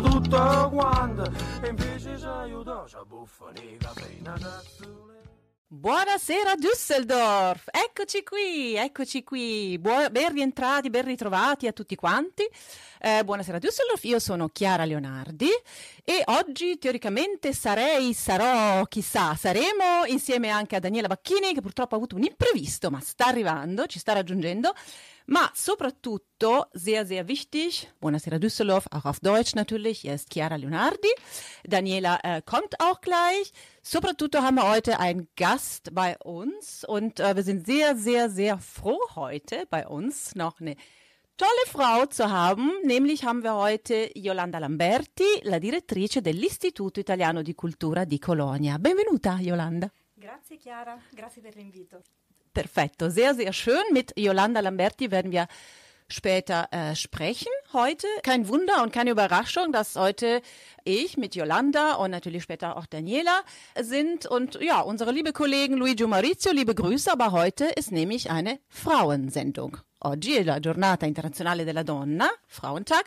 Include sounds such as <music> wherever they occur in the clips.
tutto quanto, e invece ci aiuta, ci buffano i caffè. Buonasera Düsseldorf, eccoci qui, eccoci qui, Buo- ben rientrati, ben ritrovati a tutti quanti. Eh, buonasera Düsseldorf, io sono Chiara Leonardi e oggi teoricamente sarei, sarò, chissà, saremo insieme anche a Daniela Bacchini che purtroppo ha avuto un imprevisto, ma sta arrivando, ci sta raggiungendo. Ma soprattutto, sehr, sehr wichtig, Buonasera Düsseldorf, auch auf Deutsch natürlich, hier ist Chiara Leonardi. Daniela äh, kommt auch gleich. Soprattutto haben wir heute einen Gast bei uns und äh, wir sind sehr, sehr, sehr froh heute bei uns noch eine tolle Frau zu haben. Nämlich haben wir heute Yolanda Lamberti, la direttrice dell'Istituto Italiano di Cultura di Colonia. Benvenuta, Yolanda. Grazie Chiara, grazie per l'invito. Perfetto, sehr, sehr schön. Mit Yolanda Lamberti werden wir später äh, sprechen heute. Kein Wunder und keine Überraschung, dass heute ich mit Yolanda und natürlich später auch Daniela sind und ja, unsere liebe Kollegen Luigi Maurizio, liebe Grüße, aber heute ist nämlich eine Frauensendung. Oggi è la giornata internazionale della donna, Frauentag,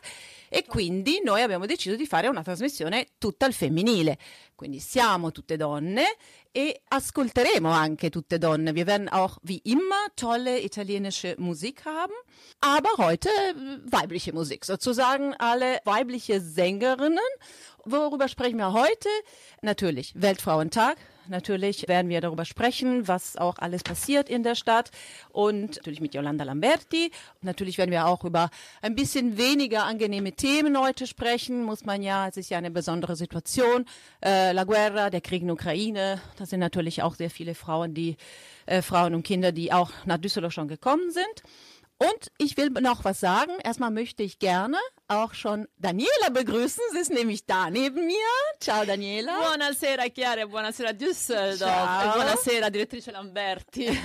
e quindi noi abbiamo deciso di fare una trasmissione tutta al femminile. Quindi siamo tutte donne e ascolteremo anche tutte Donne. Wir werden auch wie immer tolle italienische Musik haben, aber heute äh, weibliche Musik, sozusagen alle weibliche Sängerinnen. Worüber sprechen wir heute? Natürlich Weltfrauentag. Natürlich werden wir darüber sprechen, was auch alles passiert in der Stadt und natürlich mit Yolanda Lamberti. Natürlich werden wir auch über ein bisschen weniger angenehme Themen heute sprechen. Muss man ja, es ist ja eine besondere Situation. Äh, La Guerra, der Krieg in der Ukraine. Da sind natürlich auch sehr viele Frauen, die äh, Frauen und Kinder, die auch nach Düsseldorf schon gekommen sind. Und ich will noch was sagen. Erstmal möchte ich gerne auch schon Daniela begrüßen. Sie ist nämlich da neben mir. Ciao Daniela. Buonasera Chiara buonasera Düsseldorf Ciao. e buonasera direttrice Lamberti. <laughs>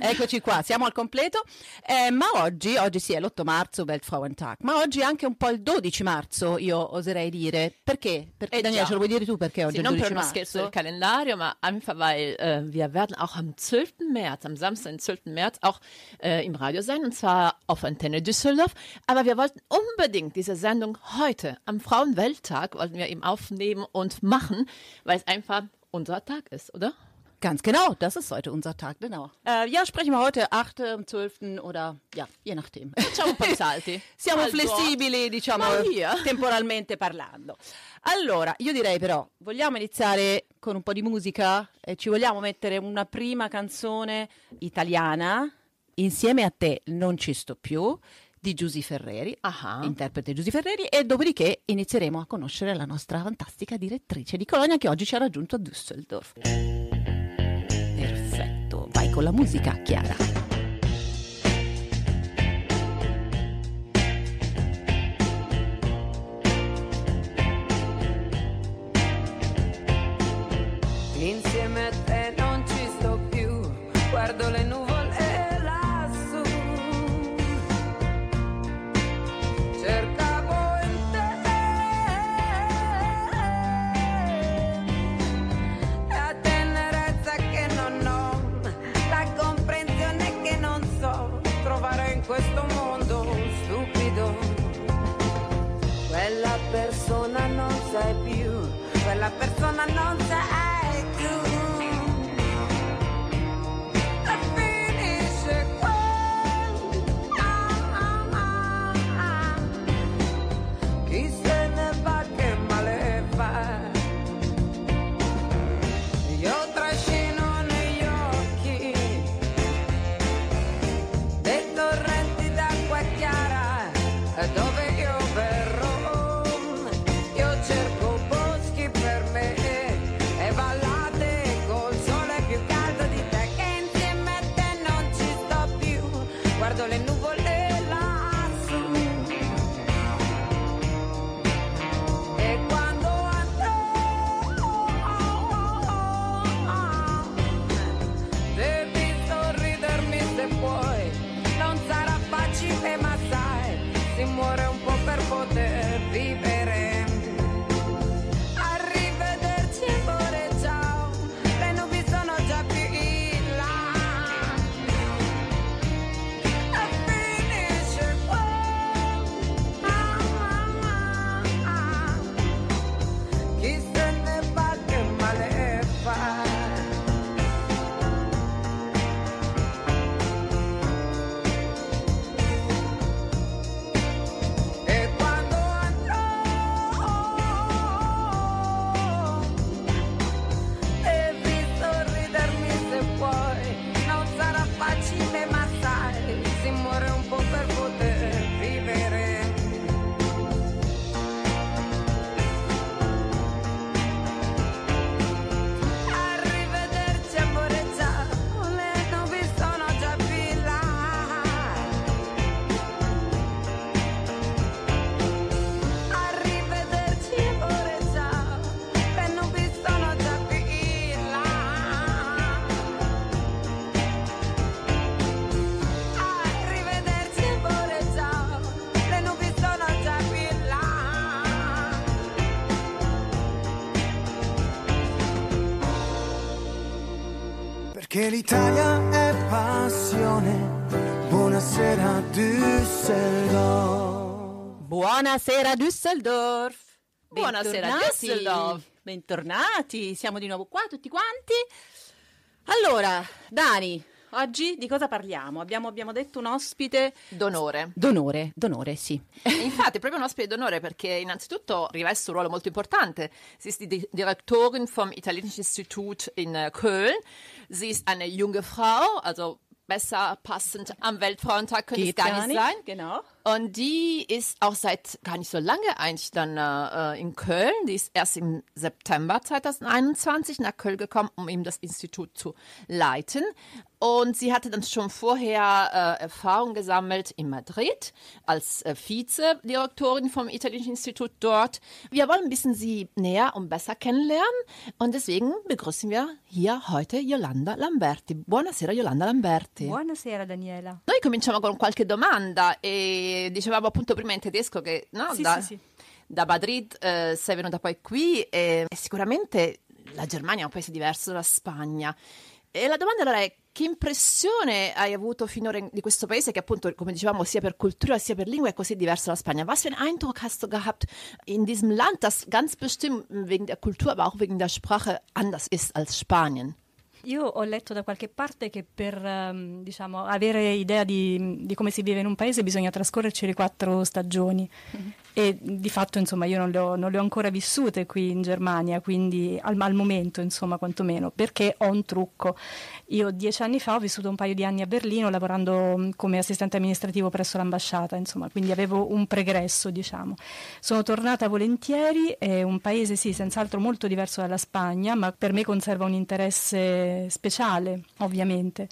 Eccoci qua, siamo al completo. Eh, ma oggi, oggi sì, è l'8 marzo, Weltfrauentag, ma oggi è anche un po' il 12 marzo, io oserei dire. Perché? Perché Eh Daniela, già. ce lo vuoi dire tu perché oggi Sie, è il non 12 per uno scherzo del marzo? Kalendario, ma einfach weil äh, wir werden auch am 12. März, am Samstag, den 12. März, auch äh, im Radio sein und zwar auf Antenne Düsseldorf. Aber wir wollten unbedingt diese Sendung heute am Frauenwelttag wollten wir eben aufnehmen und machen, weil es einfach unser Tag ist, oder? Ganz genau, das ist heute unser Tag, genau. Äh, ja, sprechen wir heute 8., am 12. oder ja, je nachdem. <laughs> Facciamo un po' di salti. Siamo Also, flessibili, diciamo, temporalmente parlando. Allora, io direi però, vogliamo iniziare con un po' di musica? E ci vogliamo mettere una prima canzone italiana, Insieme a te non ci sto più, di Giusy Ferreri, Ah. interprete Giusy Ferreri, e dopodiché inizieremo a conoscere la nostra fantastica direttrice di Colonia che oggi ci ha raggiunto a Düsseldorf. Perfetto, vai con la musica, Chiara. Insieme a te non ci sto più, guardo le nuvole my lungs. Perché l'Italia è passione. Buonasera Düsseldorf. Buonasera Düsseldorf. Buonasera. Düsseldorf. Bentornati, siamo di nuovo qua tutti quanti. Allora, Dani, oggi di cosa parliamo? Abbiamo, abbiamo detto un ospite D'onore. d'onore, d'onore, sì. <laughs> Infatti, è proprio un ospite d'onore perché innanzitutto riveste un ruolo molto importante. Sie ist die Di- Direktorin vom Italienischen Institut in äh, Köln. Sie ist eine junge Frau, also besser passend am Weltfrauentag könnte es gar nicht sein. Genau. Und die ist auch seit gar nicht so lange eigentlich dann äh, in Köln. Die ist erst im September 2021 nach Köln gekommen, um eben das Institut zu leiten. Und sie hatte dann schon vorher äh, Erfahrung gesammelt in Madrid als äh, Vizedirektorin vom Italienischen Institut dort. Wir wollen ein bisschen sie näher und besser kennenlernen. Und deswegen begrüßen wir hier heute Yolanda Lamberti. Buonasera Yolanda Lamberti. Buonasera Daniela. Noi cominciamo con qualche domanda e dicevamo appunto prima in tedesco che no, Sì, da, sì, sì. da Madrid eh, sei venuta poi qui e, e sicuramente la Germania è un paese diverso dalla Spagna. E la domanda allora è che impressione hai avuto finora in- di questo paese che appunto, come dicevamo, sia per cultura sia per lingua è così diverso dalla Spagna? Was für einen Eindruck hast du gehabt in diesem Land, das ganz bestimmt wegen der Kultur, aber auch wegen der Sprache anders ist als Spanien? Io ho letto da qualche parte che per ehm, diciamo, avere idea di, di come si vive in un paese bisogna trascorrerci le quattro stagioni e di fatto insomma io non le, ho, non le ho ancora vissute qui in Germania, quindi al, al momento insomma quantomeno, perché ho un trucco. Io dieci anni fa ho vissuto un paio di anni a Berlino lavorando mh, come assistente amministrativo presso l'ambasciata, insomma, quindi avevo un pregresso diciamo. Sono tornata volentieri, è un paese sì, senz'altro molto diverso dalla Spagna, ma per me conserva un interesse speciale, ovviamente.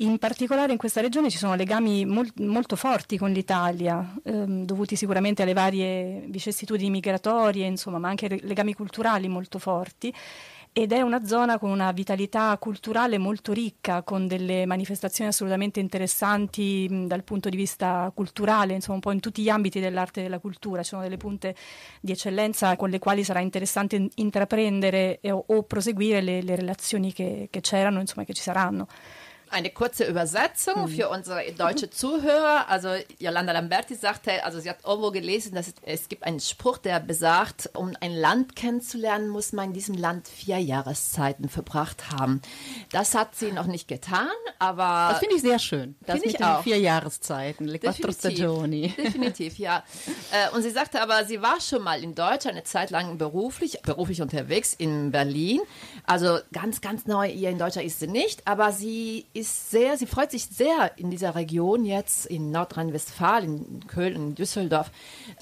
In particolare in questa regione ci sono legami mol- molto forti con l'Italia, ehm, dovuti sicuramente alle varie vicissitudini migratorie, insomma, ma anche re- legami culturali molto forti. Ed è una zona con una vitalità culturale molto ricca, con delle manifestazioni assolutamente interessanti mh, dal punto di vista culturale, insomma, un po' in tutti gli ambiti dell'arte e della cultura. Ci sono delle punte di eccellenza con le quali sarà interessante in- intraprendere e- o, proseguire le, le relazioni che, che c'erano, insomma, che ci saranno. Eine kurze Übersetzung für unsere deutsche Zuhörer. Also Yolanda Lamberti sagte, also sie hat irgendwo gelesen, dass es, gibt einen Spruch, der besagt, um ein Land kennenzulernen, muss man in diesem Land vier Jahreszeiten verbracht haben. Das hat sie noch nicht getan, aber Das finde ich sehr schön. Das Finde ich auch. vier Jahreszeiten, stagioni. <laughs> <laughs> Definitiv, ja. Äh, und sie sagte aber, sie war schon mal in Deutschland eine Zeit lang beruflich, beruflich unterwegs in Berlin. Also ganz, ganz neu hier in Deutschland ist sie nicht, aber sie ist sehr, sie freut sich sehr in dieser Region jetzt in Nordrhein-Westfalen, in Köln, in Düsseldorf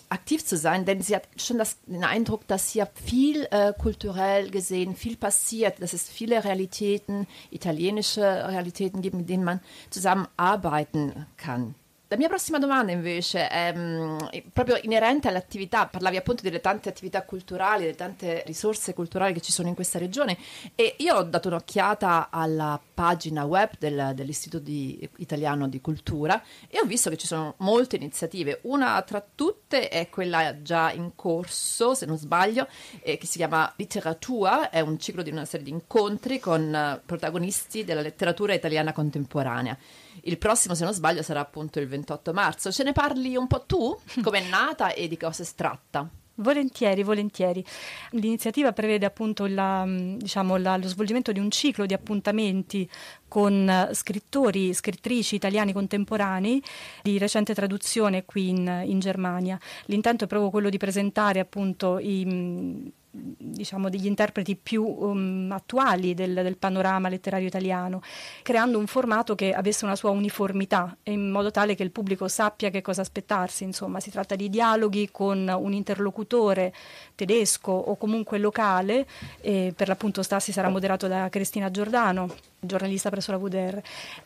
aktiv zu sein, denn sie hat schon das, den Eindruck, dass hier viel äh, kulturell gesehen, viel passiert, dass es viele Realitäten, italienische Realitäten gibt, mit denen man zusammenarbeiten kann. La mia prossima domanda invece è mm, proprio inerente all'attività, parlavi appunto delle tante attività culturali, delle tante risorse culturali che ci sono in questa regione e io ho dato un'occhiata alla pagina web del- dell'Istituto di- Italiano di Cultura e ho visto che ci sono molte iniziative, una tra tutte è quella già in corso, se non sbaglio, eh, che si chiama Literatura, è un ciclo di una serie di incontri con eh, protagonisti della letteratura italiana contemporanea. Il prossimo, se non sbaglio, sarà appunto il 28 marzo. Ce ne parli un po' tu? <laughs> Come è nata e di cosa si tratta? Volentieri, volentieri. L'iniziativa prevede appunto la, mh, diciamo, la- lo svolgimento di un ciclo di appuntamenti con eh, scrittori, scrittrici italiani contemporanei di recente traduzione qui in, in Germania. L'intento è proprio quello di presentare appunto i, mh, diciamo, degli interpreti più um, attuali del, del panorama letterario italiano, creando un formato che avesse una sua uniformità in modo tale che il pubblico sappia che cosa aspettarsi. Insomma, si tratta di dialoghi con un interlocutore tedesco o comunque locale, e per l'appunto Stassi sarà moderato da Cristina Giordano giornalista presso la VDR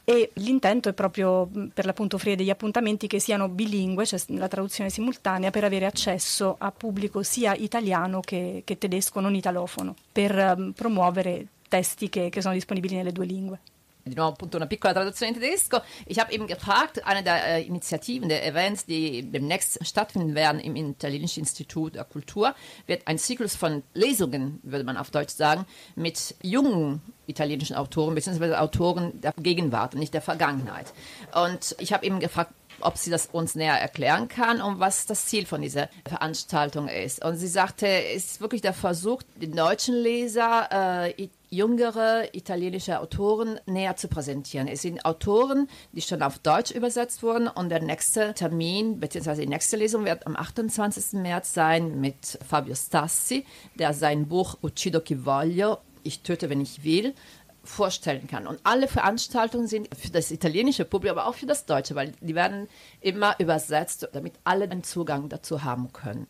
e l'intento è proprio per l'appunto offrire degli appuntamenti che siano bilingue, cioè la traduzione simultanea per avere accesso a pubblico sia italiano che, che tedesco non italofono per ehm, promuovere testi che, che sono disponibili nelle due lingue. Di nuovo appunto una piccola traduzione in tedesco. Ich habe eben gefragt, eine der äh, Initiativen, der Events, die demnächst stattfinden werden im Italienischen Institut der Kultur, wird ein Zyklus von Lesungen, würde man auf Deutsch sagen, mit jungen italienischen Autoren bzw. Autoren der Gegenwart und nicht der Vergangenheit. Und ich habe eben gefragt, ob sie das uns näher erklären kann und was das Ziel von dieser Veranstaltung ist. Und sie sagte, es ist wirklich der Versuch, den deutschen Leser äh, jüngere italienische Autoren näher zu präsentieren. Es sind Autoren, die schon auf Deutsch übersetzt wurden und der nächste Termin bzw. die nächste Lesung wird am 28. März sein mit Fabio Stassi, der sein Buch Uccido chi voglio, ich töte, wenn ich will, vorstellen kann. Und alle Veranstaltungen sind für das italienische Publikum, aber auch für das deutsche, weil die werden immer übersetzt, damit alle einen Zugang dazu haben können.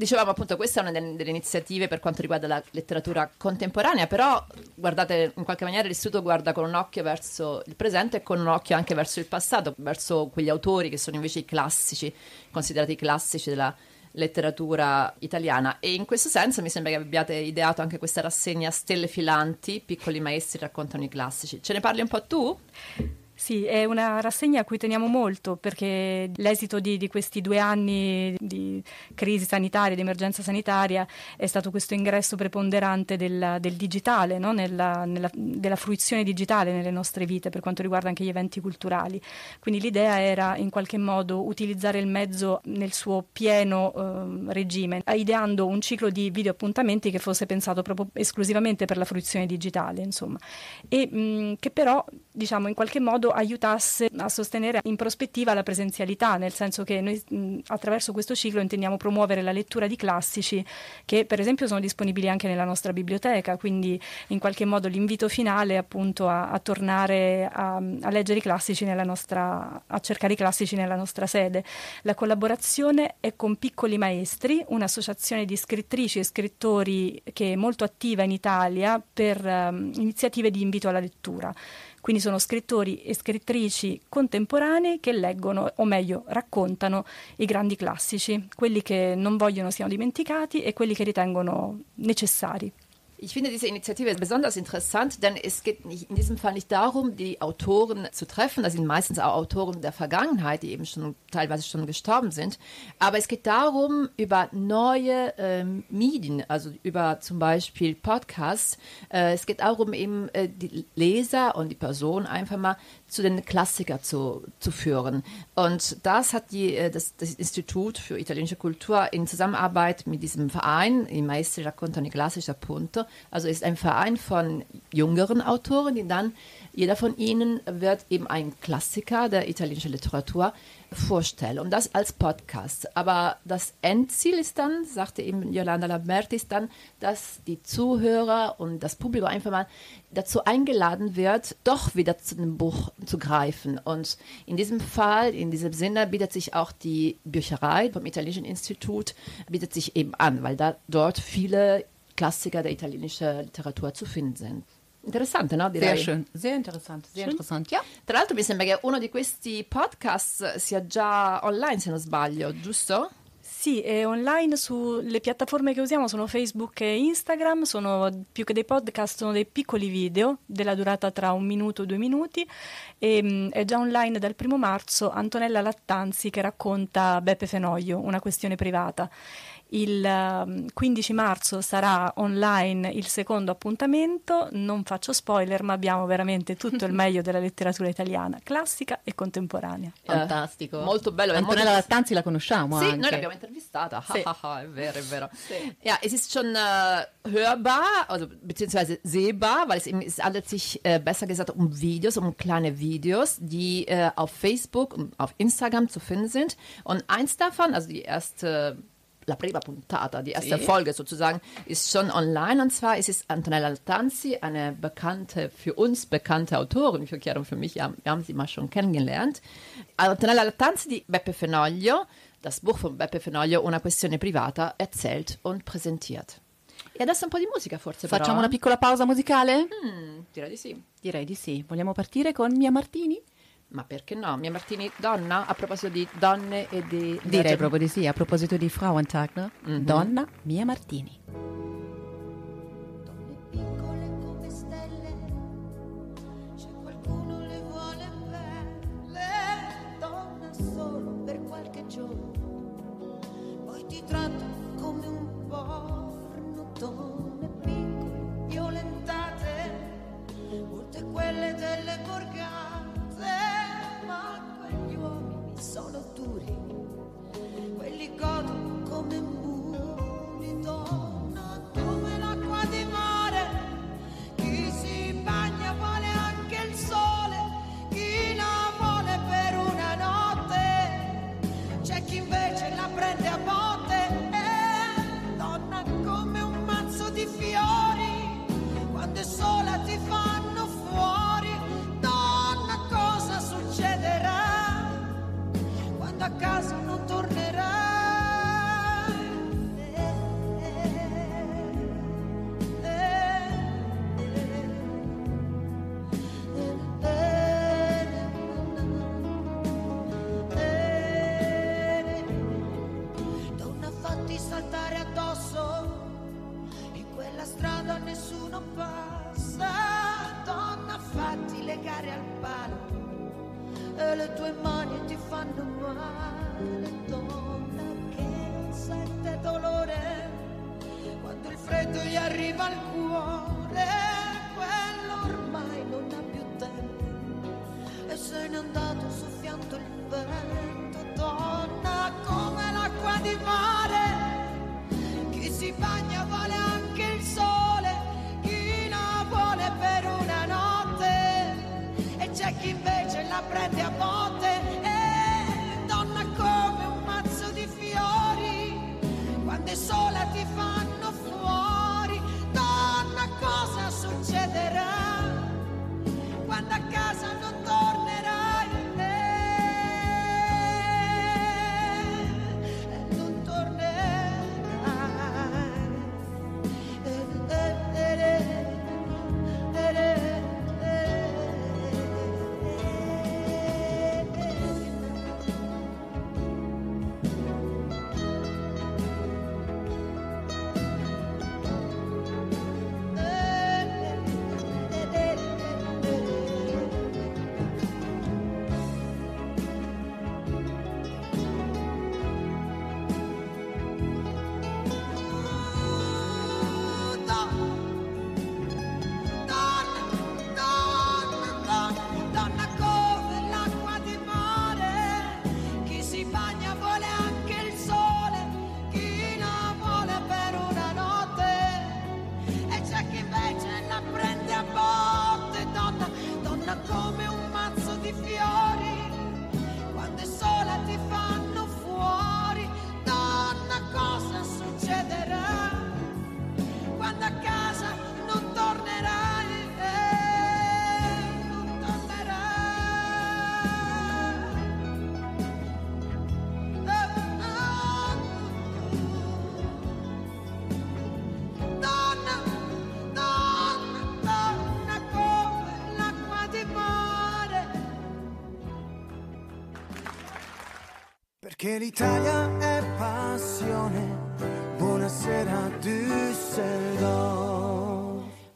Dicevamo appunto questa è una delle, delle, iniziative per quanto riguarda la letteratura contemporanea, però guardate in qualche maniera l'istituto guarda con un occhio verso il presente e con un occhio anche verso il passato, verso quegli autori che sono invece i classici, considerati i classici della letteratura italiana e in questo senso mi sembra che abbiate ideato anche questa rassegna Stelle filanti, piccoli maestri raccontano i classici. Ce ne parli un po' tu? Sì, è una rassegna a cui teniamo molto perché l'esito di, di, questi due anni di crisi sanitaria, di emergenza sanitaria, è stato questo ingresso preponderante del, del digitale, no? nella, nella, della fruizione digitale nelle nostre vite per quanto riguarda anche gli eventi culturali. Quindi l'idea era in qualche modo utilizzare il mezzo nel suo pieno eh, regime, ideando un ciclo di video appuntamenti che fosse pensato proprio esclusivamente per la fruizione digitale, insomma, e mh, che però diciamo in qualche modo aiutasse a sostenere in prospettiva la presenzialità, nel senso che noi mh, attraverso questo ciclo intendiamo promuovere la lettura di classici che per esempio sono disponibili anche nella nostra biblioteca, quindi in qualche modo l'invito finale è appunto a, a tornare a, a, leggere i classici nella nostra, a cercare i classici nella nostra sede. La collaborazione è con Piccoli Maestri, un'associazione di scrittrici e scrittori che è molto attiva in Italia per um, iniziative di invito alla lettura. Quindi sono scrittori e scrittrici contemporanei che leggono, o meglio, raccontano i grandi classici, quelli che non vogliono siano dimenticati e quelli che ritengono necessari. Ich finde diese Initiative besonders interessant, denn es geht nicht, in diesem Fall nicht darum, die Autoren zu treffen. Das sind meistens auch Autoren der Vergangenheit, die eben schon teilweise schon gestorben sind. Aber es geht darum, über neue ähm, Medien, also über zum Beispiel Podcasts. Äh, es geht darum, eben äh, die Leser und die Person einfach mal zu den Klassikern zu, zu führen. Und das hat die, äh, das, das Institut für italienische Kultur in Zusammenarbeit mit diesem Verein, i Maestri raccontano i classici also ist ein Verein von jüngeren Autoren, die dann, jeder von ihnen wird eben ein Klassiker der italienischen Literatur vorstellen und das als Podcast. Aber das Endziel ist dann, sagte eben Yolanda Lamberti, ist dann, dass die Zuhörer und das Publikum einfach mal dazu eingeladen wird, doch wieder zu dem Buch zu greifen. Und in diesem Fall, in diesem Sinne, bietet sich auch die Bücherei vom Italienischen Institut, bietet sich eben an, weil da dort viele Klassiker der italienischen Literatur zu finden sind. Interessante, no? Direi. Sehr schön, sehr interessant, sehr schön. interessant. Ja. Tra l'altro mi sembra che uno di questi podcast sia già online, se non sbaglio, giusto? Sì, è online sulle piattaforme che usiamo sono Facebook e Instagram, sono più che dei podcast, sono dei piccoli video della durata tra un minuto e due minuti e mh, è già online dal primo marzo Antonella Lattanzi che racconta Beppe Fenoglio, una questione privata. Il 15 ehm, marzo sarà online il secondo appuntamento, non faccio spoiler, ma abbiamo veramente tutto il <laughs> meglio della letteratura italiana, classica e contemporanea. Fantastico. Eh, molto bello. Antonella molto... Lattanzi la conosciamo sì, anche. noi l'abbiamo intervistata. Sì. è vero, è vero. Sì. Ja, es ist schon äh, hörbar, also beziehungsweise sehbar, weil es, es handelt sich äh, besser gesagt um Videos, um kleine Videos, die äh, auf Facebook und auf Instagram zu finden sind. Und eins davon, also die erste la prima puntata, die erste sì. Folge sozusagen, ist schon online. Und zwar ist es Antonella Altanzi, eine bekannte, für uns bekannte Autorin, für Chiara und für mich, wir haben sie mal schon kennengelernt. Antonella Altanzi di Beppe Fenoglio, das Buch von Beppe Fenoglio, Una questione privata, erzählt und präsentiert. E adesso un po' di musica forse Facciamo però. una piccola pausa musicale? Mm, direi di sì. Direi di sì. Vogliamo partire con Mia Martini? Ma perché no? Mia Martini, donna, a proposito di donne e di... Direi proprio di sì, a proposito di Frauentag, no? Mm-hmm. Donna, Mia Martini. l'Italia è passione. Buonasera Düsseldorf.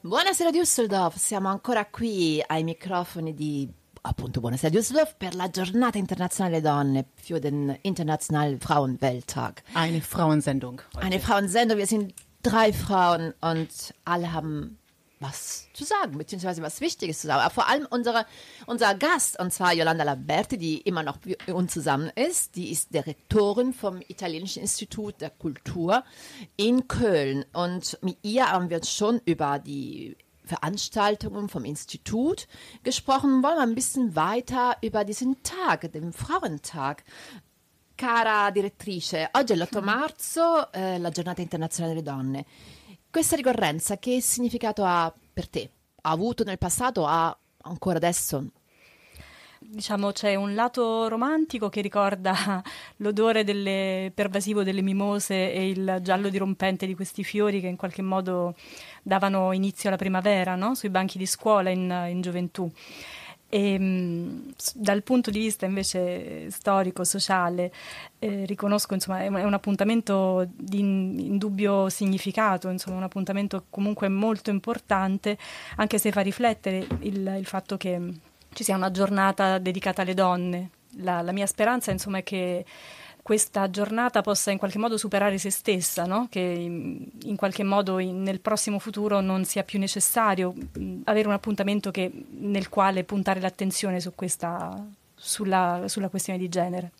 Buonasera Düsseldorf, siamo ancora qui ai microfoni di appunto Buonasera Düsseldorf per la giornata internazionale donne für den Internationalen Frauenwelttag. Eine Frauensendung. Eine Frauensendung, wir sind drei Frauen und alle haben was zu sagen, beziehungsweise was Wichtiges zu sagen. Aber vor allem unsere, unser Gast, und zwar Yolanda Lamberti, die immer noch mit uns zusammen ist, die ist Direktorin vom Italienischen Institut der Kultur in Köln. Und mit ihr haben wir schon über die Veranstaltungen vom Institut gesprochen. Wollen wir ein bisschen weiter über diesen Tag, den Frauentag. Cara direttrice, oggi è l'8 marzo, eh, la giornata internazionale delle donne. Questa ricorrenza che significato ha per te? Ha avuto nel passato, ha ancora adesso? Diciamo c'è un lato romantico che ricorda <laughs> l'odore delle- pervasivo delle mimose e il giallo dirompente di questi fiori che in qualche modo davano inizio alla primavera, no? Sui banchi di scuola in, in gioventù. E, s- dal punto di vista invece storico, sociale, eh, riconosco insomma è un, appuntamento di in- indubbio significato, insomma un appuntamento comunque molto importante, anche se fa riflettere il, il fatto che ci sia una giornata dedicata alle donne. La, la mia speranza insomma è che questa giornata possa in qualche modo superare se stessa, no? che in, qualche modo in, nel prossimo futuro non sia più necessario avere un appuntamento che, nel quale puntare l'attenzione su questa, sulla, sulla questione di genere.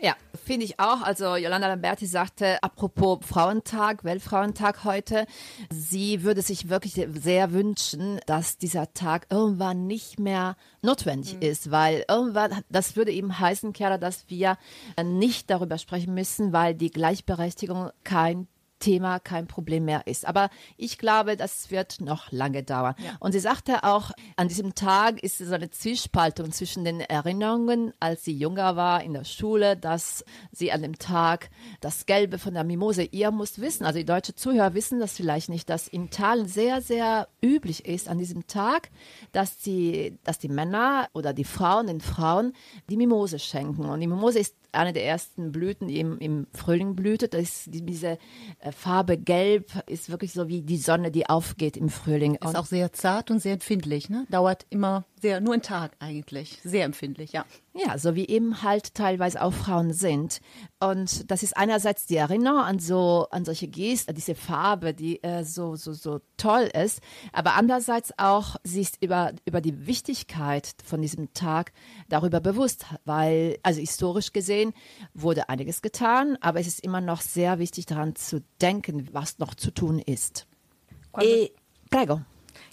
Ja, finde ich auch. Also Yolanda Lamberti sagte, apropos Frauentag, Weltfrauentag heute, sie würde sich wirklich sehr wünschen, dass dieser Tag irgendwann nicht mehr notwendig mhm. ist, weil irgendwann, das würde eben heißen, Kerla, dass wir nicht darüber sprechen müssen, weil die Gleichberechtigung kein Thema kein Problem mehr ist. Aber ich glaube, das wird noch lange dauern. Ja. Und sie sagte auch, an diesem Tag ist so eine Zwiespaltung zwischen den Erinnerungen, als sie jünger war in der Schule, dass sie an dem Tag das Gelbe von der Mimose, ihr müsst wissen, also die deutsche Zuhörer wissen das vielleicht nicht, dass in Italien sehr, sehr üblich ist an diesem Tag, dass die, dass die Männer oder die Frauen den Frauen die Mimose schenken. Und die Mimose ist eine der ersten Blüten, die im, im Frühling blühtet. Das ist diese äh, Farbe Gelb ist wirklich so wie die Sonne, die aufgeht im Frühling. Ist auch sehr zart und sehr empfindlich. Ne? Dauert immer sehr, nur einen Tag eigentlich. Sehr empfindlich, ja. Ja, so wie eben halt teilweise auch Frauen sind. Und das ist einerseits die Erinnerung an so, an solche Gesten, diese Farbe, die äh, so, so, so toll ist. Aber andererseits auch, sie ist über, über die Wichtigkeit von diesem Tag darüber bewusst, weil, also historisch gesehen wurde einiges getan, aber es ist immer noch sehr wichtig daran zu denken, was noch zu tun ist. Quando, e, prego.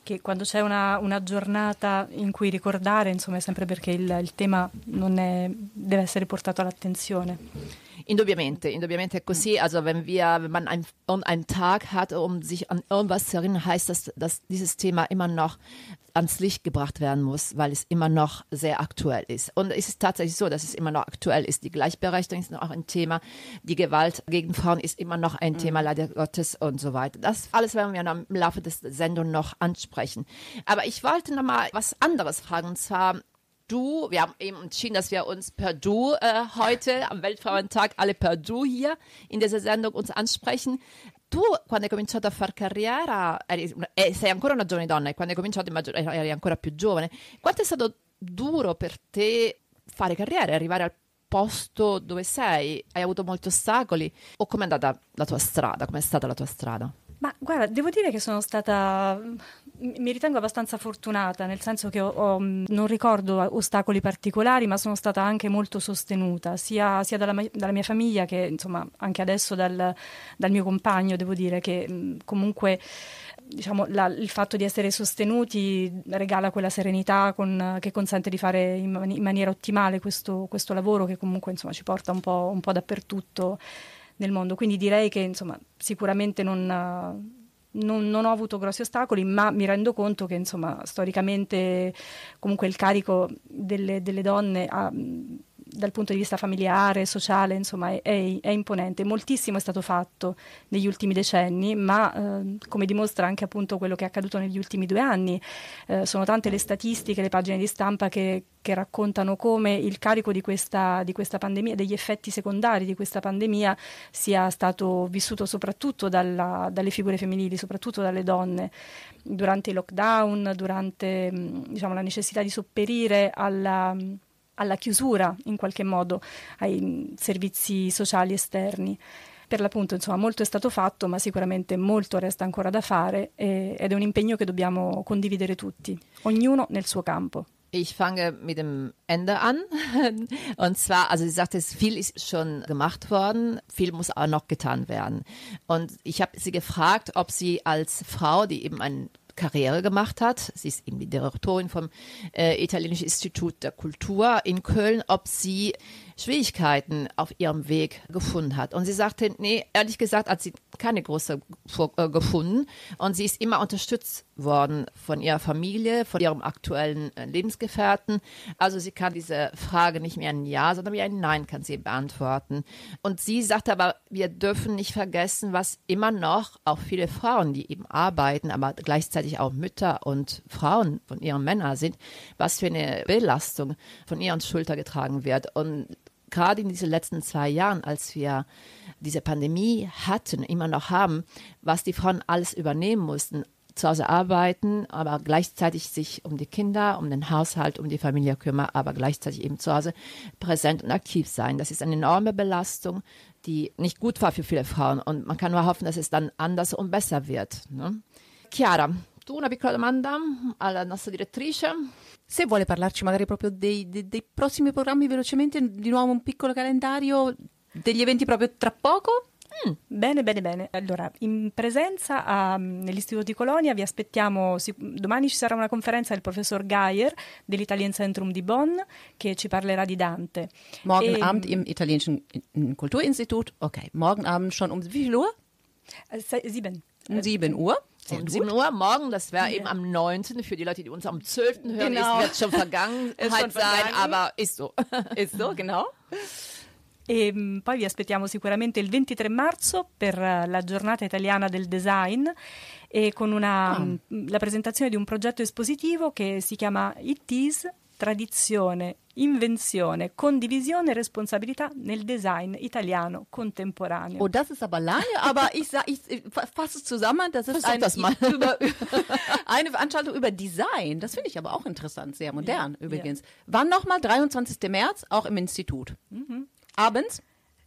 che quando c'è una, una, giornata in cui ricordare, insomma, è sempre perché il, il tema è, deve essere portato all'attenzione. Indubbiamente, indubbiamente è così. Also wenn wir, wenn man ein, einen Tag hat, um sich an irgendwas zu erinnern, heißt das, dass dieses Thema immer noch ans Licht gebracht werden muss, weil es immer noch sehr aktuell ist. Und es ist tatsächlich so, dass es immer noch aktuell ist. Die Gleichberechtigung ist noch ein Thema. Die Gewalt gegen Frauen ist immer noch ein mhm. Thema, leider Gottes und so weiter. Das alles werden wir im Laufe des Sendung noch ansprechen. Aber ich wollte noch mal was anderes fragen. Und zwar, du, wir haben eben entschieden, dass wir uns per Du äh, heute am Weltfrauentag alle per Du hier in dieser Sendung uns ansprechen. Tu quando hai cominciato a fare carriera, eri, eh, sei ancora una giovane donna e quando hai cominciato eri ancora più giovane, quanto è stato duro per te fare carriera arrivare al posto dove sei? Hai avuto molti ostacoli? O com'è andata la tua strada? Com'è stata la tua strada? Ma guarda, devo dire che sono stata mi ritengo abbastanza fortunata, nel senso che ho, ho, non ricordo ostacoli particolari, ma sono stata anche molto sostenuta, sia, sia dalla, dalla, mia famiglia che insomma anche adesso dal, dal mio compagno, devo dire che comunque diciamo, la, il fatto di essere sostenuti regala quella serenità con, che consente di fare in, man- in maniera ottimale questo, questo, lavoro che comunque insomma, ci porta un po', un po' dappertutto nel mondo. Quindi direi che insomma, sicuramente non non, non, ho avuto grossi ostacoli, ma mi rendo conto che insomma, storicamente comunque il carico delle, delle donne ha, dal punto di vista familiare, sociale, insomma, è, è, è, imponente. Moltissimo è stato fatto negli ultimi decenni, ma eh, come dimostra anche appunto quello che è accaduto negli ultimi due anni, eh, sono tante le statistiche, le pagine di stampa che, che raccontano come il carico di questa, di questa, pandemia, degli effetti secondari di questa pandemia sia stato vissuto soprattutto dalla, dalle figure femminili, soprattutto dalle donne, durante i lockdown, durante diciamo, la necessità di sopperire alla alla chiusura in qualche modo ai servizi sociali esterni. Per l'appunto, insomma, molto è stato fatto, ma sicuramente molto resta ancora da fare e, ed è un impegno che dobbiamo condividere tutti, ognuno nel suo campo. Ich fange mit dem Ende an. <laughs> Und zwar, also sie sagte, viel ist schon gemacht worden, viel muss auch noch getan werden. Und ich habe sie gefragt, ob sie als Frau, die eben ein Karriere gemacht hat. Sie ist eben die Direktorin vom äh, Italienischen Institut der Kultur in Köln, ob sie Schwierigkeiten auf ihrem Weg gefunden hat. Und sie sagte, nee, ehrlich gesagt hat sie keine große äh, gefunden. Und sie ist immer unterstützt worden von ihrer Familie, von ihrem aktuellen äh, Lebensgefährten. Also sie kann diese Frage nicht mehr ein Ja, sondern wie ein Nein kann sie beantworten. Und sie sagte aber, wir dürfen nicht vergessen, was immer noch auch viele Frauen, die eben arbeiten, aber gleichzeitig auch Mütter und Frauen von ihren Männern sind, was für eine Belastung von ihren Schultern getragen wird. Und gerade in diesen letzten zwei Jahren, als wir diese Pandemie hatten, immer noch haben, was die Frauen alles übernehmen mussten, zu Hause arbeiten, aber gleichzeitig sich um die Kinder, um den Haushalt, um die Familie kümmern, aber gleichzeitig eben zu Hause präsent und aktiv sein. Das ist eine enorme Belastung, die nicht gut war für viele Frauen. Und man kann nur hoffen, dass es dann anders und besser wird. Ne? Chiara, tu una piccola domanda alla nostra direttrice. Se vuole parlarci magari proprio dei, dei- dei prossimi programmi velocemente, di nuovo un piccolo calendario degli eventi proprio tra poco. Bene, bene, bene. Allora, in presenza a- nell'Istituto di Colonia vi aspettiamo, sic- domani ci sarà una conferenza del professor Geier dell'Italien Centrum di Bonn che ci parlerà di Dante. Morgen Ähm, Abend im Italienischen Kulturinstitut. Okay, morgen Abend schon um wie viel Uhr? Se- sieben. Um 7 Uhr. Sehr Um gut. 7 Uhr morgen, das wäre eben am 19. Für die Leute, die uns am 12. hören, Genau. ist, wird schon Vergangenheit <laughs> Ist schon sein, vergangen. aber ist so. <laughs> Ist so, genau. E mh, poi vi aspettiamo sicuramente il 23 marzo per eh, la giornata italiana del design e con una, mh, la presentazione di un progetto espositivo che si chiama It Is Tradizione, Invenzione, Condivisione e Responsabilità nel Design Italiano Contemporaneo. Oh, das ist aber lange, <laughs> aber ich, sag, ich fa- fasse es zusammen. Das ist eine, das mal. <laughs> Über, <laughs> eine Veranstaltung über Design. Das finde ich aber auch interessant, sehr modern übrigens. Wann nochmal? 23. März, auch im Institut. Abends?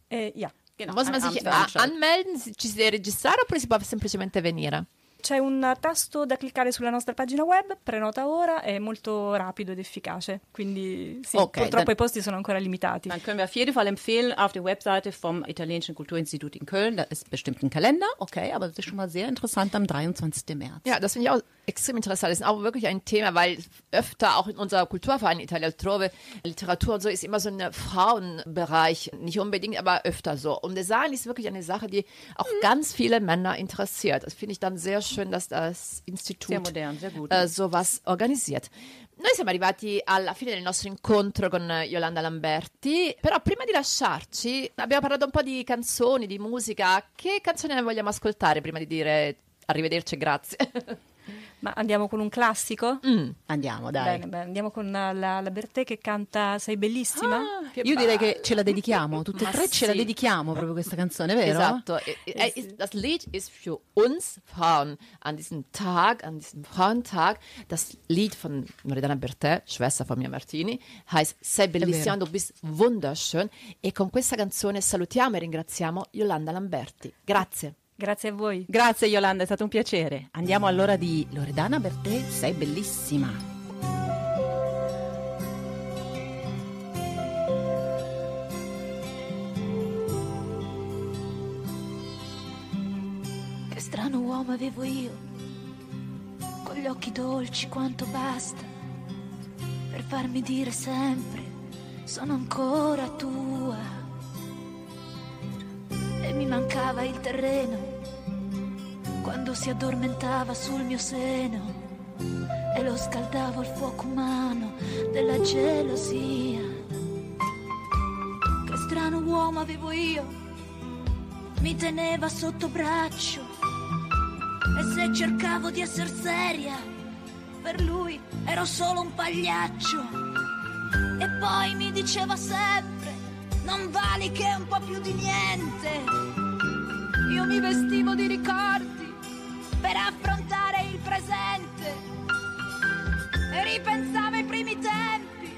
Eh, ja. Genau. Muss man sich anmelden? Ci si registrare oppure si può semplicemente venire? C'è un tasto da cliccare sulla nostra pagina web, prenota ora, è molto rapido ed efficace, quindi sì, Ok, purtroppo i posti sono ancora limitati. Dann können wir auf jeden Fall empfehlen, auf der Webseite vom Italienischen Kulturinstitut in Köln, da ist bestimmt ein Kalender, okay, aber das ist schon mal sehr interessant am 23. März. Ja, das finde ich auch extrem interessant. Das ist auch wirklich ein Thema, weil öfter auch in unserer Kulturverein Italia Altrove Literatur und so ist immer so ein Frauenbereich, nicht unbedingt, aber öfter so. Und Design ist wirklich eine Sache, die auch ganz viele Männer interessiert. Das finde ich dann sehr schön, dass das Institut Sehr modern, sehr gut. eh, sowas organisiert. Noi siamo arrivati alla fine del nostro incontro con Yolanda Lamberti, però prima di lasciarci abbiamo parlato un po' di canzoni, di musica. Che canzoni vogliamo ascoltare prima di dire arrivederci e grazie? <laughs> Ma andiamo con un classico? Andiamo, dai. Bene, bene, andiamo con la, la, Bertè che canta Sei bellissima. Io direi che ce la dedichiamo, tutte e tre ce la sì. dedichiamo proprio questa canzone, vero? Esatto. Äh, äh, ist- Das Lied ist für uns Frauen an diesem Tag, an diesem Frauentag. Das Lied von Loredana Bertè, Schwester von mir Martini, heißt Sei bellissima, du bist wunderschön. E con questa canzone salutiamo e ringraziamo Yolanda Lamberti. Grazie. Grazie a voi. Grazie Yolanda, è stato un piacere. Andiamo allora di Loredana Bertè, sei bellissima. Che strano uomo avevo io, con gli occhi dolci quanto basta, per farmi dire sempre sono ancora tua. E mi mancava il terreno, quando si addormentava sul mio seno, e lo scaldavo al fuoco umano della gelosia. Che strano uomo avevo io mi teneva sotto braccio e se cercavo di essere seria, per lui ero solo un pagliaccio. E poi mi diceva sempre, non vali che un po' più di niente. Io mi vestivo di ricordi per affrontare il presente. E ripensavo ai primi tempi,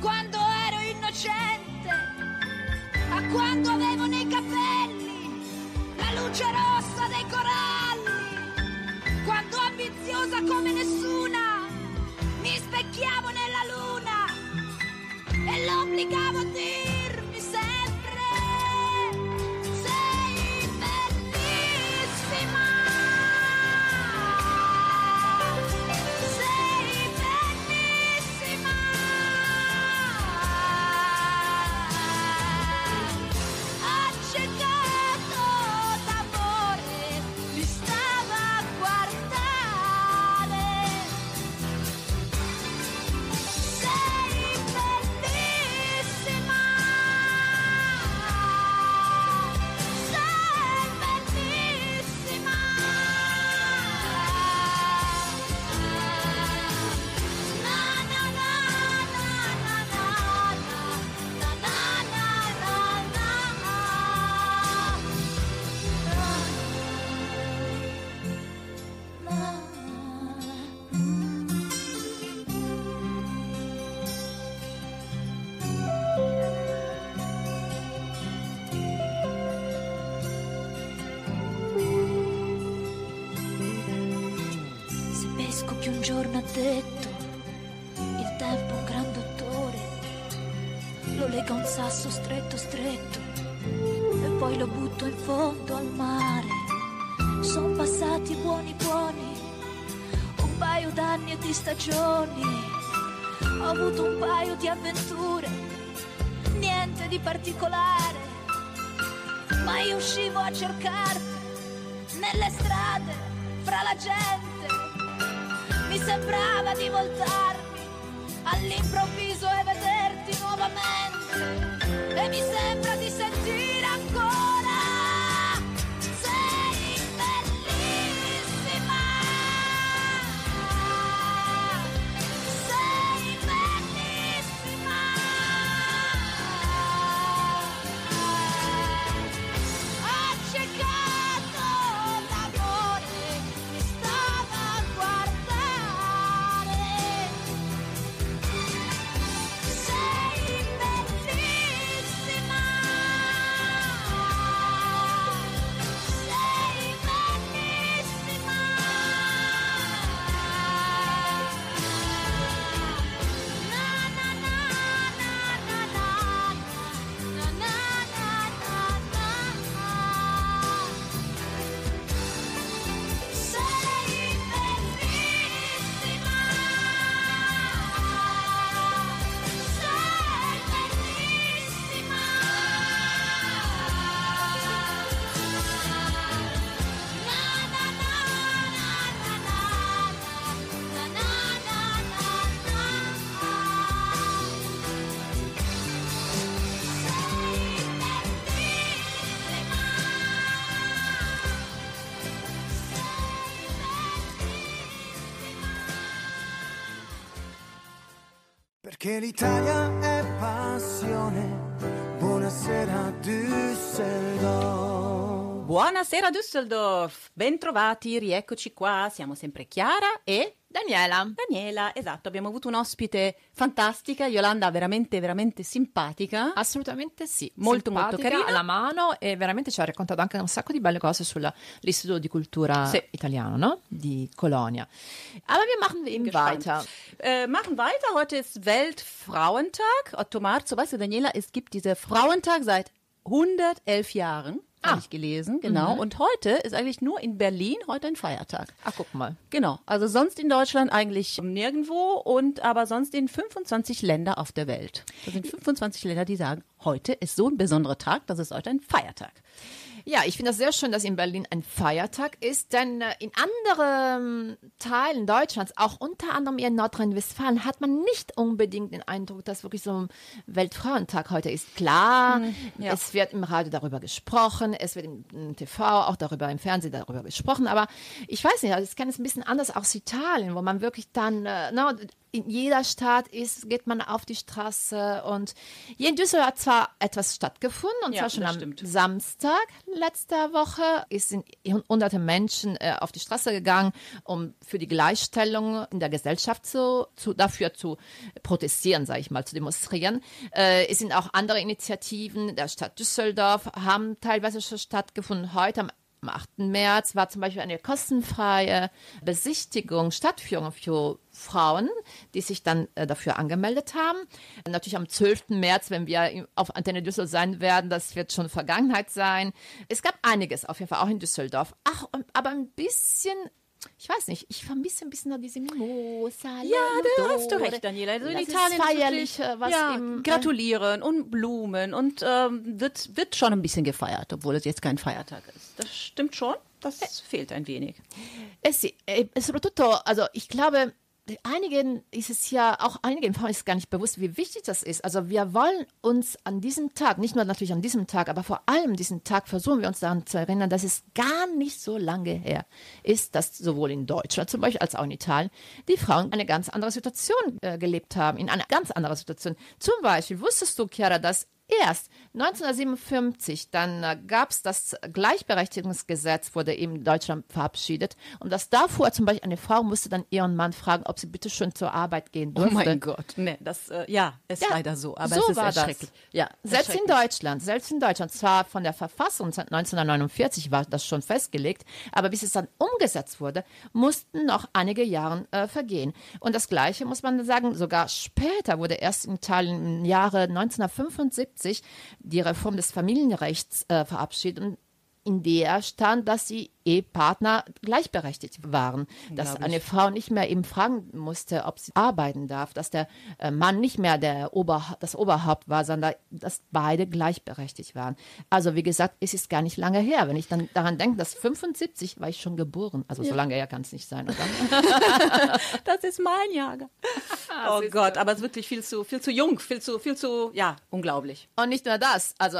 quando ero innocente a quando avevo nei capelli la luce rossa dei coralli, quando ambiziosa come nessuna mi specchiavo nella luna e l'obbligavo a sasso stretto stretto e poi lo butto in fondo al mare. Sono passati buoni buoni un paio d'anni e di stagioni. Ho avuto un paio di avventure, niente di particolare, ma io uscivo a cercarti nelle strade, fra la gente. Mi sembrava di voltarmi all'improvviso Perché l'Italia è passione. Buonasera Düsseldorf. Buonasera Düsseldorf, bentrovati, rieccoci qua, siamo sempre Chiara e Daniela. Daniela, esatto, abbiamo avuto un'ospite fantastica, Yolanda veramente, veramente simpatica. Assolutamente sì, Molto, molto Simpatica, carina. alla mano e veramente ci ha raccontato anche un sacco di belle cose sull'Istituto di Cultura Sì. Italiano, no? Di Colonia. Aber wir machen eben gespannt. weiter. Äh, machen weiter, heute ist Weltfrauentag. Otto Marzo, weißt du, Daniela, es gibt diese Frauentag seit 111 Jahren, Ah. habe ich gelesen, genau. Und heute ist eigentlich nur in Berlin heute ein Feiertag. Ach, guck mal. Genau, also sonst in Deutschland eigentlich nirgendwo und aber sonst in 25 Länder auf der Welt. Das sind 25 Länder, die sagen, heute ist so ein besonderer Tag, das ist heute ein Feiertag. Ja, ich finde das sehr schön, dass in Berlin ein Feiertag ist, denn äh, in anderen Teilen Deutschlands, auch unter anderem in Nordrhein-Westfalen, hat man nicht unbedingt den Eindruck, dass wirklich so ein Weltfrauentag heute ist. Klar, ja. es wird im Radio darüber gesprochen, es wird im, TV auch darüber, im Fernsehen darüber gesprochen, aber ich weiß nicht, also ich kenne es ein bisschen anders aus Italien, wo man wirklich dann, äh, na, in jeder Stadt ist, geht man auf die Straße und hier in Düsseldorf hat zwar etwas stattgefunden und Ja, zwar schon am stimmt. Samstag letzter Woche ist sind hunderte Menschen äh, auf die Straße gegangen, um für die Gleichstellung in der Gesellschaft zu, zu dafür zu protestieren, sage ich mal, zu demonstrieren. Äh, es sind auch andere Initiativen der Stadt Düsseldorf haben teilweise schon stattgefunden. Heute am am 8. März war zum Beispiel eine kostenfreie Besichtigung, Stadtführung für Frauen, die sich dann äh, dafür angemeldet haben. Natürlich am 12. März, wenn wir auf Antenne Düsseldorf sein werden, das wird schon Vergangenheit sein. Es gab einiges auf jeden Fall, auch in Düsseldorf. Ach, aber ein bisschen, ich weiß nicht, ich vermisse ein bisschen noch diese Mimosa. Ja, da hast du recht, Daniela. Also in das Italien ist feierlich, wirklich, äh, was ja, im, äh, gratulieren und Blumen und ähm, wird, wird schon ein bisschen gefeiert, obwohl es jetzt kein Feiertag ist. Das stimmt schon, das fehlt ein wenig. Eh sì, e soprattutto, also ich glaube, einigen ist es ja, auch einigen Frauen ist gar nicht bewusst, wie wichtig das ist. Also wir wollen uns an diesem Tag, nicht nur natürlich an diesem Tag, aber vor allem diesen Tag versuchen wir uns daran zu erinnern, dass es gar nicht so lange her ist, dass sowohl in Deutschland zum Beispiel als auch in Italien die Frauen eine ganz andere Situation äh, gelebt haben, in einer ganz anderen Situation. Zum Beispiel, wusstest du, Chiara, dass erst 1957, dann äh, gab es das Gleichberechtigungsgesetz, wurde eben in Deutschland verabschiedet. Und das davor zum Beispiel eine Frau musste dann ihren Mann fragen, ob sie bitte schon zur Arbeit gehen Oh durfte. mein Gott. Nee, das, äh, ja, ist Ja, leider so. Aber so es ist war das. erschrecklich. Ja, selbst in Deutschland, selbst in Deutschland, zwar von der Verfassung seit 1949 war das schon festgelegt, aber bis es dann umgesetzt wurde, mussten noch einige Jahre äh, vergehen. Und das Gleiche muss man sagen, sogar später wurde erst in Italien im Jahre 1975 die Reform des Familienrechts äh, verabschiedet und in der stand, dass die Ehepartner gleichberechtigt waren, dass eine Frau nicht mehr eben fragen musste, ob sie arbeiten darf, dass der äh, Mann nicht mehr der Ober, das Oberhaupt war, sondern dass beide gleichberechtigt waren. Also wie gesagt, es ist gar nicht lange her. Wenn ich dann daran denke, dass 75 war ich schon geboren, also so lange her kann es nicht sein, oder? <laughs> <laughs> Das ist mein Jahrgang. oh siehst Gott, aber es ist wirklich viel zu, viel zu jung, viel zu, viel zu, ja, unglaublich. Und nicht nur das, also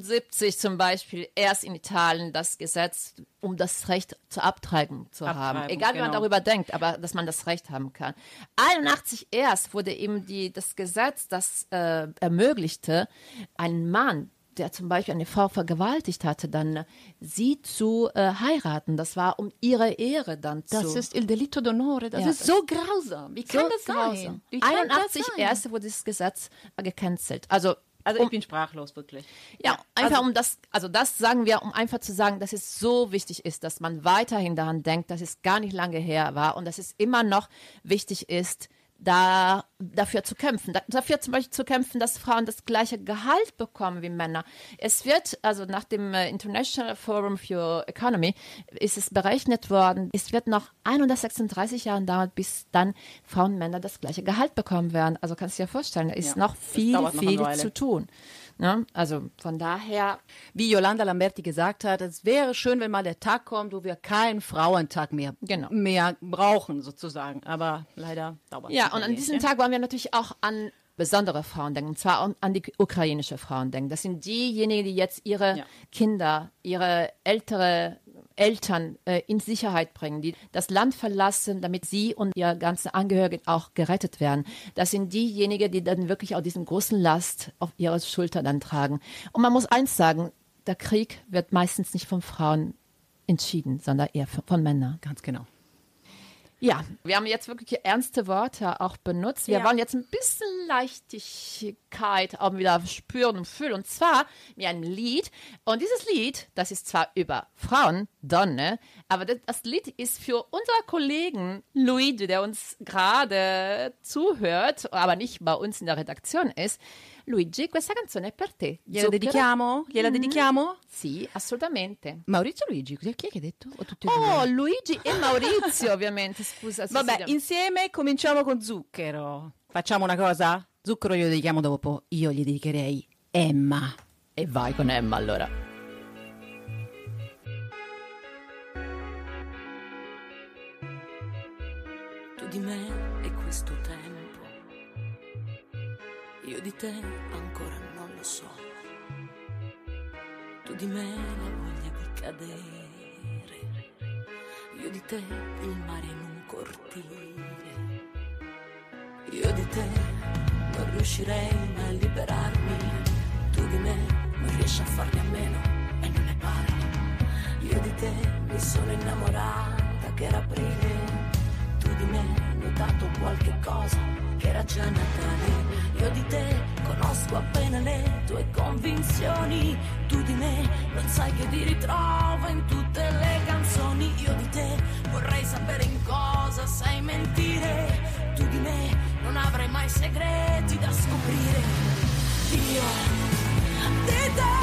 78 zum Beispiel erst in Italien das Gesetz, um das Recht zur Abtreibung zu haben. Abtreibung, Egal, wie man genau. darüber denkt, aber dass man das Recht haben kann. 81 erst wurde eben die, das Gesetz, das äh, ermöglichte, einen Mann, der zum Beispiel eine Frau vergewaltigt hatte, dann sie zu äh, heiraten. Das war um ihre Ehre dann Das zu. ist il delitto d'onore. Das Ja, ist so grausam. Wie kann so das sein? Wie kann 81 das sein? erst wurde das Gesetz gecancelt. Also Also um- ich bin sprachlos, wirklich. ja, einfach also- um das, also das sagen wir, um einfach zu sagen, dass es so wichtig ist, dass man weiterhin daran denkt, dass es gar nicht lange her war und dass es immer noch wichtig ist, da, dafür zu kämpfen. Da, dafür zum Beispiel zu kämpfen, dass Frauen das gleiche Gehalt bekommen wie Männer. Es wird, also nach dem äh, International Forum for Economy, ist es berechnet worden, es wird noch 136 Jahre dauern, bis dann Frauen und Männer das gleiche Gehalt bekommen werden. Also kannst du dir vorstellen, da ist Ja, noch viel, viel zu tun. Ne? Also von daher Wie Yolanda Lamberti gesagt hat, es wäre schön, wenn mal der Tag kommt, wo wir keinen Frauentag mehr, Genau. mehr brauchen, sozusagen. Aber leider dauert es. Ja, und an diesem. Tag wollen wir natürlich auch an besondere Frauen denken, und zwar an- an die ukrainische Frauen denken. Das sind diejenigen, die jetzt ihre Ja. Kinder, ihre ältere Eltern äh, in Sicherheit bringen, die das Land verlassen, damit sie und ihre ganzen Angehörigen auch gerettet werden. Das sind diejenigen, die dann wirklich auch diesen großen Last auf ihre Schulter dann tragen. Und man muss eins sagen, der Krieg wird meistens nicht von Frauen entschieden, sondern eher von von Männern. Ganz genau. Ja, wir haben jetzt wirklich ernste Worte auch benutzt. Wir Ja. wollen jetzt ein bisschen Leichtigkeit auch wieder spüren und fühlen. Und zwar mit einem Lied. Und dieses Lied, das ist zwar über Frauen, Donne, aber das, das Lied ist für unseren Kollegen Luigi, der uns gerade zuhört, aber nicht bei uns in der Redaktion ist. Luigi, questa canzone è per te. Gliela Zucchero? dedichiamo? Gliela dedichiamo? Sì, assolutamente. Maurizio Luigi, chi è che hai detto? O tutti Oh, due? Luigi e Maurizio, <laughs> ovviamente. Scusa. sì, Vabbè, sì. insieme cominciamo con Zucchero. Facciamo una cosa? Zucchero glielo dedichiamo dopo. Io gli dedicherei Emma. E vai con Emma allora. Tu di me e questo io di te ancora non lo so. Tu di me la voglia di cadere, io di te il mare in un cortile. Io di te non riuscirei mai a liberarmi, tu di me non riesci a farne a meno e non ne parli. Io di te mi sono innamorata che era aprile tu di me hai notato qualche cosa che era già Natale. Io di te conosco appena le tue convinzioni. Tu di me non sai che ti ritrovo in tutte le canzoni. Io di te vorrei sapere in cosa sai mentire. Tu di me non avrai mai segreti da scoprire. Io di te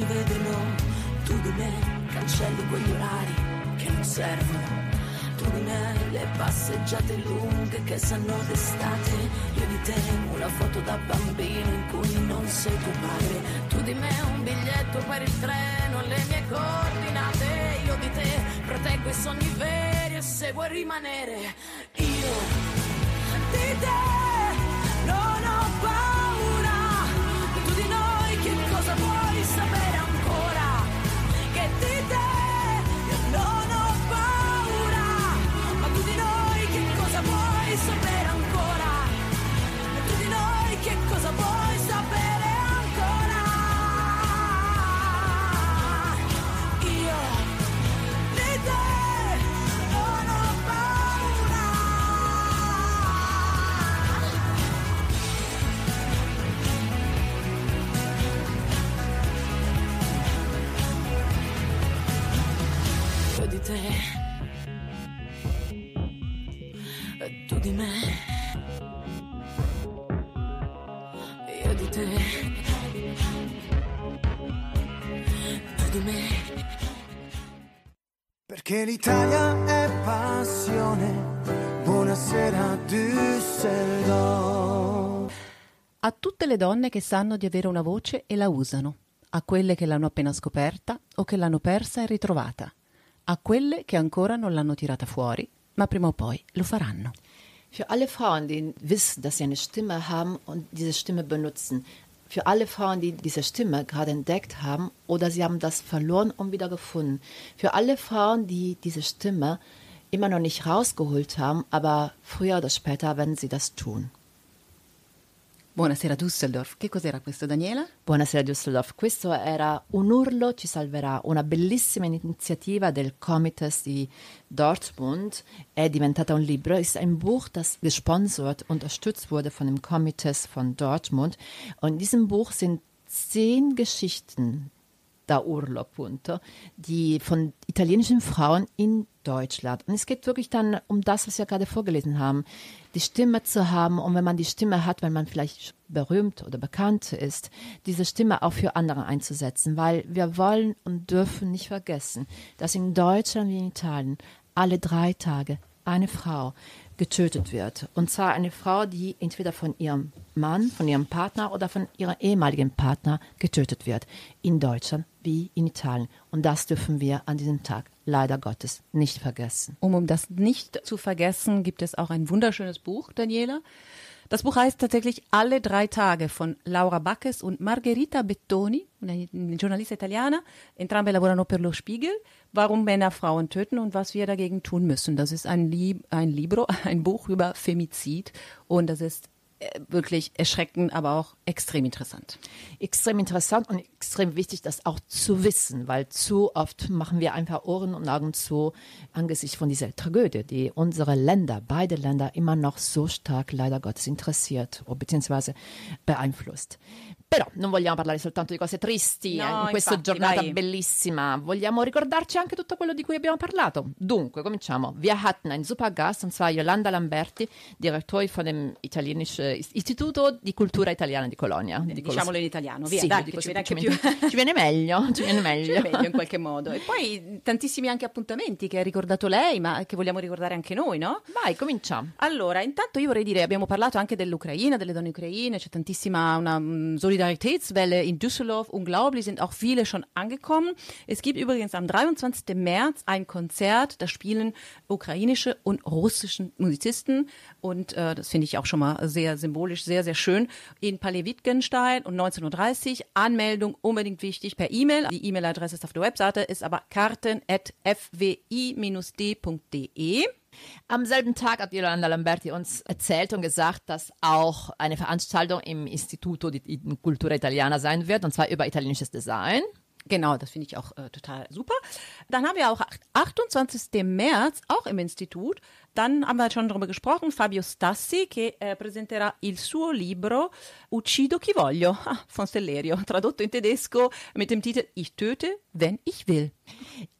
ci vedono, tu di me cancelli quegli orari che non servono. tu di me le passeggiate lunghe che sanno d'estate, io di te una foto da bambino in cui non sei tuo padre, tu di me un biglietto per il treno, le mie coordinate, io di te proteggo i sogni veri e se vuoi rimanere, io di te Perché l'Italia è passione. Buonasera Düsseldorf. A tutte le donne che sanno di avere una voce e la usano, a quelle che l'hanno appena scoperta o che l'hanno persa e ritrovata, a quelle che ancora non l'hanno tirata fuori, ma prima o poi lo faranno. Für alle Frauen, die wissen, dass sie eine Stimme haben und diese Stimme benutzen. Für alle Frauen, die diese Stimme gerade entdeckt haben oder sie haben das verloren und wieder gefunden. Für alle Frauen, die diese Stimme immer noch nicht rausgeholt haben, aber früher oder später werden sie das tun. Buonasera Düsseldorf, che cos'era questo Daniela? Buonasera Düsseldorf, questo era Un urlo ci salverà, una bellissima iniziativa del Comites di Dortmund. È diventata un libro, ist ein Buch, das gesponsert, unterstützt wurde von dem Comites von Dortmund. Und in diesem Buch sind zehn Geschichten da Urlo, appunto, die von italienischen Frauen in Deutschland. Und es geht wirklich dann um das, was wir gerade vorgelesen haben, die Stimme zu haben. Und wenn man die Stimme hat, wenn man vielleicht berühmt oder bekannt ist, diese Stimme auch für andere einzusetzen, weil wir wollen und dürfen nicht vergessen, dass in Deutschland wie in Italien alle drei Tage eine Frau getötet wird. Und zwar eine Frau, die entweder von ihrem Mann, von ihrem Partner oder von ihrem ehemaligen Partner getötet wird. In Deutschland wie in Italien. Und das dürfen wir an diesem Tag leider Gottes nicht vergessen. Um, um das nicht zu vergessen, gibt es auch ein wunderschönes Buch, Daniela. Das Buch heißt tatsächlich Alle drei Tage von Laura Backes und Margherita Bettoni, una giornalista italiana. Entrambe lavorano per lo Spiegel. Warum Männer Frauen töten und was wir dagegen tun müssen. Das ist ein, Lib ein Libro, <laughs> ein Buch über Femizid und das ist wirklich erschreckend, aber auch extrem interessant. Extrem interessant und extrem wichtig, das auch zu wissen, weil zu oft machen wir einfach Ohren und Augen zu angesichts von dieser Tragödie, die unsere Länder, beide Länder immer noch so stark leider Gottes interessiert beziehungsweise beeinflusst. Però non vogliamo parlare soltanto di cose tristi No, eh, in questa infatti, giornata vai. bellissima, vogliamo ricordarci anche tutto quello di cui abbiamo parlato. Dunque, cominciamo. Wir hatten einen super Gast, und zwar Yolanda Lamberti, Direttorin von dem italienischen Istituto di Cultura Italiana di Colonia. Di Diciamolo in italiano, via, Sì, dai, che ci viene <laughs> ci viene, ci viene meglio, ci viene meglio. Ci viene meglio in qualche modo. E poi tantissimi anche appuntamenti che ha ricordato lei, ma che vogliamo ricordare anche noi, no? Vai, cominciamo. Allora, intanto io vorrei dire, abbiamo parlato anche dell'Ucraina, delle donne ucraine, c'è tantissima una mm, Solidaritätswelle in Düsseldorf, unglaublich, sind auch viele schon angekommen. Es gibt übrigens am 23. März ein Konzert, da spielen ukrainische und russischen Musizisten und äh, das finde ich auch schon mal sehr symbolisch, sehr, sehr schön, in Palais Wittgenstein und 19.30 Uhr. Anmeldung unbedingt wichtig per E-Mail. Die E-Mail-Adresse ist auf der Webseite, ist aber karten.fwi-d.de. Am selben Tag hat Yolanda Lamberti uns erzählt und gesagt, dass auch eine Veranstaltung im Instituto di Cultura Italiana sein wird, und zwar über italienisches Design. Genau, das finde ich auch äh, total super. Dann haben wir auch ach- 28. März, auch im Institut. Dann haben wir schon darüber gesprochen, Fabio Stassi, che eh, presenterà il suo libro Uccido chi voglio, <laughs> ah, von Stellerio, tradotto in tedesco mit dem Titel Ich töte, wenn ich will.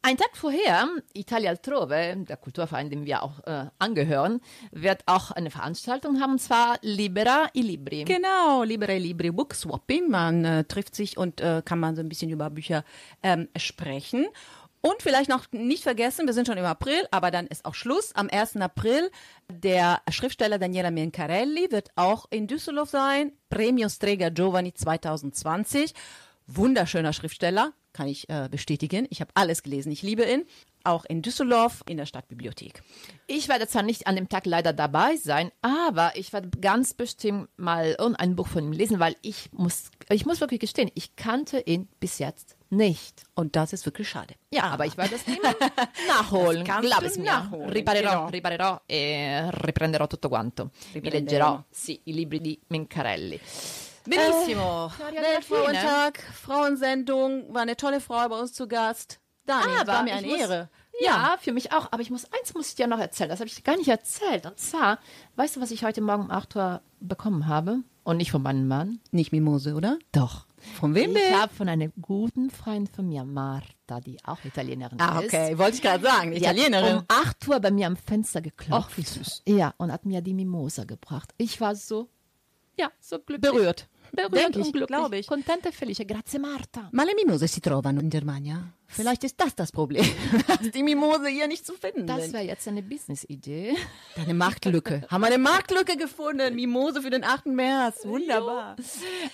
Ein Tag vorher, Italia Altrove, der Kulturverein, dem wir auch äh, angehören, wird auch eine Veranstaltung haben, und zwar Libera i Libri. Genau, Libere Libri Book Swapping. Man äh, trifft sich und äh, kann man so ein bisschen über Bücher ähm, sprechen. Und vielleicht noch nicht vergessen, wir sind schon im April, aber dann ist auch Schluss. Am 1. April, der Schriftsteller Daniela Mencarelli wird auch in Düsseldorf sein. Premiosträger Giovanni 2020. Wunderschöner Schriftsteller, kann ich äh, bestätigen. Ich habe alles gelesen. Ich liebe ihn. Auch in Düsseldorf in der Stadtbibliothek. Ich werde zwar nicht an dem Tag leider dabei sein, aber ich werde ganz bestimmt mal irgendein Buch von ihm lesen, weil ich muss, ich muss wirklich gestehen, ich kannte ihn bis jetzt nicht. Und das ist wirklich schade. Ja, aber ich werde es immer <laughs> nachholen. Das Glaub es mir. nachholen, Riparerò, genau. riparerò e riprenderò tutto quanto. Mi leggerò, sì, i libri di Mincarelli. Benissimo. Claudia Weltfrauentag, Frauensendung, war eine tolle Frau bei uns zu Gast. Dani, es war mir eine muss, Ehre. Ja, für mich auch. Aber ich muss, eins muss ich dir noch erzählen. Das habe ich dir gar nicht erzählt. Und zwar, weißt du, was ich heute Morgen um 8 Uhr bekommen habe? Und nicht von meinem Mann? Nicht Mimose, oder? Doch. Von wem Ich denn? habe von einer guten Freundin von mir, Marta, die auch Italienerin Ah, ist. okay, wollte ich gerade sagen, Die hat Italienerin. um 8 Uhr bei mir am Fenster geklopft. Ach, wie süß. Ja, und hat mir die Mimosa gebracht. Ich war so, ja, so glücklich. Berührt. Berührt Denk und ich, glücklich. glaube ich. Contenta e felice. Grazie Marta. Ma le Mimose si trovano in Germania? Vielleicht ist das das Problem, <laughs> dass die Mimose hier nicht zu finden Das wäre jetzt eine Business-Idee. Eine Marktlücke. Haben wir eine Marktlücke gefunden? Mimose für den 8. März. Wunderbar.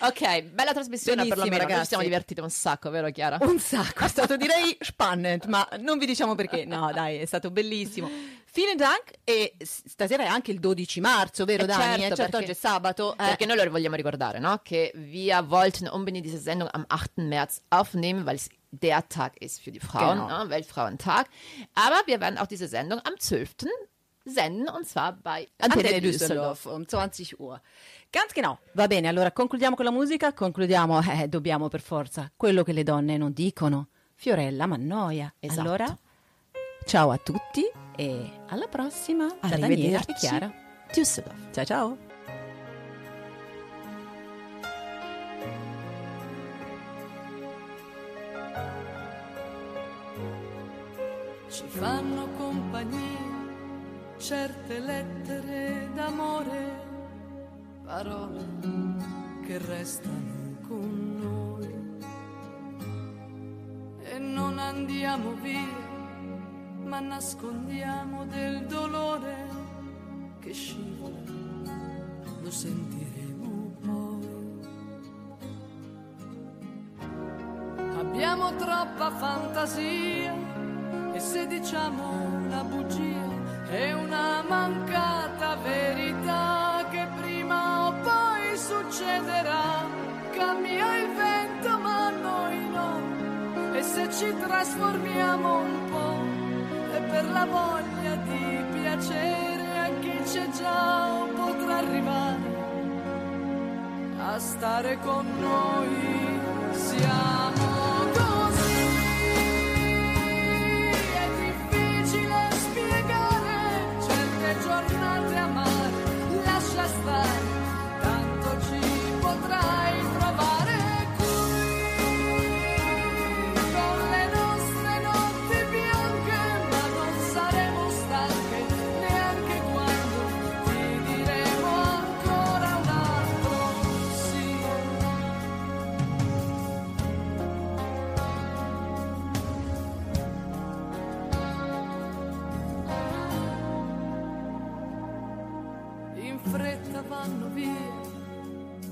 Ok, bella trasmissione. Noi ragazzi. ci siamo divertiti un sacco, vero Chiara? Un sacco, è stato direi spannend, ma non vi diciamo perché. No, <laughs> dai, è stato bellissimo. Vielen Dank e stasera è anche il 12 marzo, vero Eh, Dani? certo, Eh, certo, perché- oggi è sabato. eh. Perché noi lo vogliamo ricordare, no? Che wir wollten unbedingt diese Sendung am 8. März aufnehmen, weil es der Tag ist für die Frauen, Genau. ne? Weltfrauentag. Aber wir werden auch diese Sendung am 12. senden und zwar bei Antenne Antenne Düsseldorf um 20 Uhr. Ganz genau. Va bene, allora concludiamo con la musica, concludiamo, <laughs> eh, dobbiamo per forza, quello che le donne non dicono. Fiorella Mannoia. Esatto. Allora, ciao a tutti e alla prossima. Da Daniela e. Chiara. Düsseldorf. Ciao ciao. Ci fanno compagnia certe lettere d'amore, parole che restano con noi. E non andiamo via, ma nascondiamo del dolore che scivola, lo sentiremo poi. Abbiamo troppa fantasia se diciamo una bugia è una mancata verità che prima o poi succederà. Cambia il vento ma noi no e se ci trasformiamo un po' è per la voglia di piacere a chi c'è già potrà arrivare a stare con noi. Siamo via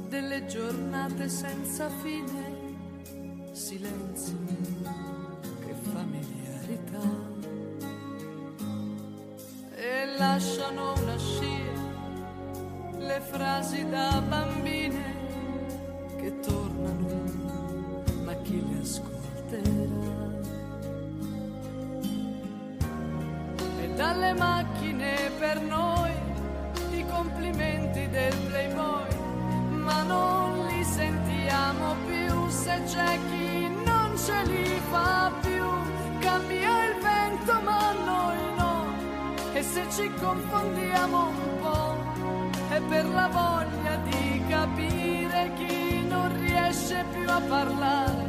delle giornate senza fine, silenzio che familiarità e lasciano una scia le frasi da bambine che tornano, ma chi le ascolterà? e dalle macchine per noi complimenti del playboy ma non li sentiamo più. Se c'è chi non ce li fa più cambia il vento ma noi no. E se ci confondiamo un po' è per la voglia di capire chi non riesce più a parlare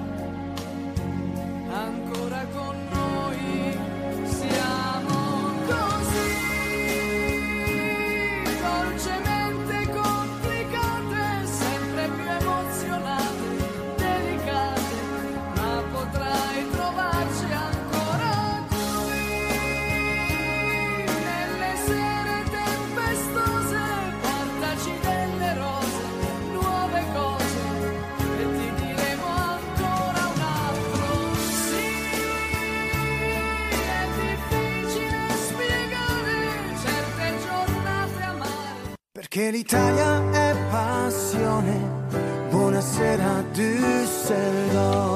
Perché l'Italia è passione. Buonasera Düsseldorf.